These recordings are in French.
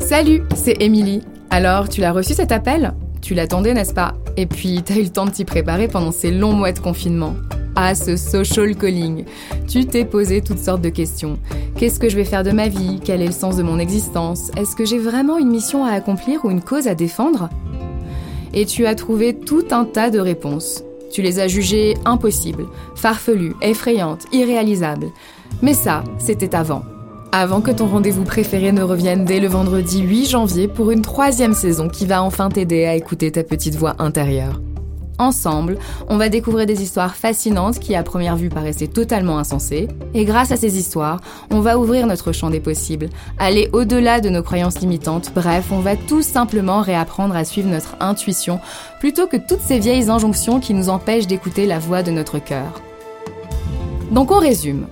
Salut, c'est Émilie. Alors, tu l'as reçu cet appel? Tu l'attendais, n'est-ce pas? Et puis, t'as eu le temps de t'y préparer pendant ces longs mois de confinement. Ah, ce social calling. Tu t'es posé toutes sortes de questions. Qu'est-ce que je vais faire de ma vie? Quel est le sens de mon existence? Est-ce que j'ai vraiment une mission à accomplir ou une cause à défendre? Et tu as trouvé tout un tas de réponses. Tu les as jugées impossibles, farfelues, effrayantes, irréalisables. Mais ça, c'était avant. Avant que ton rendez-vous préféré ne revienne dès le vendredi 8 janvier pour une troisième saison qui va enfin t'aider à écouter ta petite voix intérieure. Ensemble, on va découvrir des histoires fascinantes qui à première vue paraissaient totalement insensées, et grâce à ces histoires, on va ouvrir notre champ des possibles, aller au-delà de nos croyances limitantes, bref, on va tout simplement réapprendre à suivre notre intuition plutôt que toutes ces vieilles injonctions qui nous empêchent d'écouter la voix de notre cœur. Donc on résume.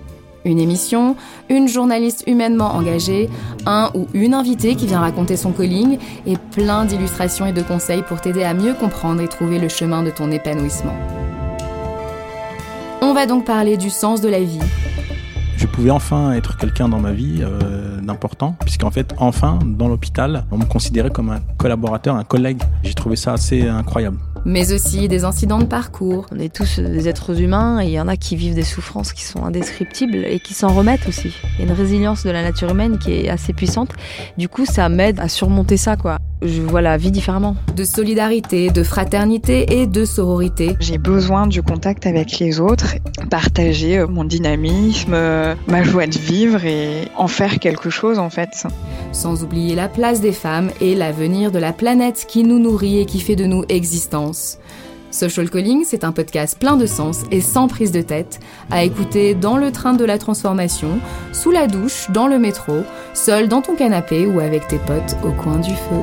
Une émission, une journaliste humainement engagée, un ou une invitée qui vient raconter son calling et plein d'illustrations et de conseils pour t'aider à mieux comprendre et trouver le chemin de ton épanouissement. On va donc parler du sens de la vie. Je pouvais enfin être quelqu'un dans ma vie euh, d'important, puisqu'en fait, enfin, dans l'hôpital, on me considérait comme un collaborateur, un collègue. J'ai trouvé ça assez incroyable mais aussi des incidents de parcours. On est tous des êtres humains il y en a qui vivent des souffrances qui sont indescriptibles et qui s'en remettent aussi. Il y a une résilience de la nature humaine qui est assez puissante. Du coup, ça m'aide à surmonter ça, quoi. Je vois la vie différemment. De solidarité, de fraternité et de sororité. J'ai besoin du contact avec les autres, partager euh, mon dynamisme, euh, ma joie de vivre et en faire quelque chose en fait. Sans oublier la place des femmes et l'avenir de la planète qui nous nourrit et qui fait de nous existence. Social Calling, c'est un podcast plein de sens et sans prise de tête, à écouter dans le train de la transformation, sous la douche, dans le métro, seul dans ton canapé ou avec tes potes au coin du feu.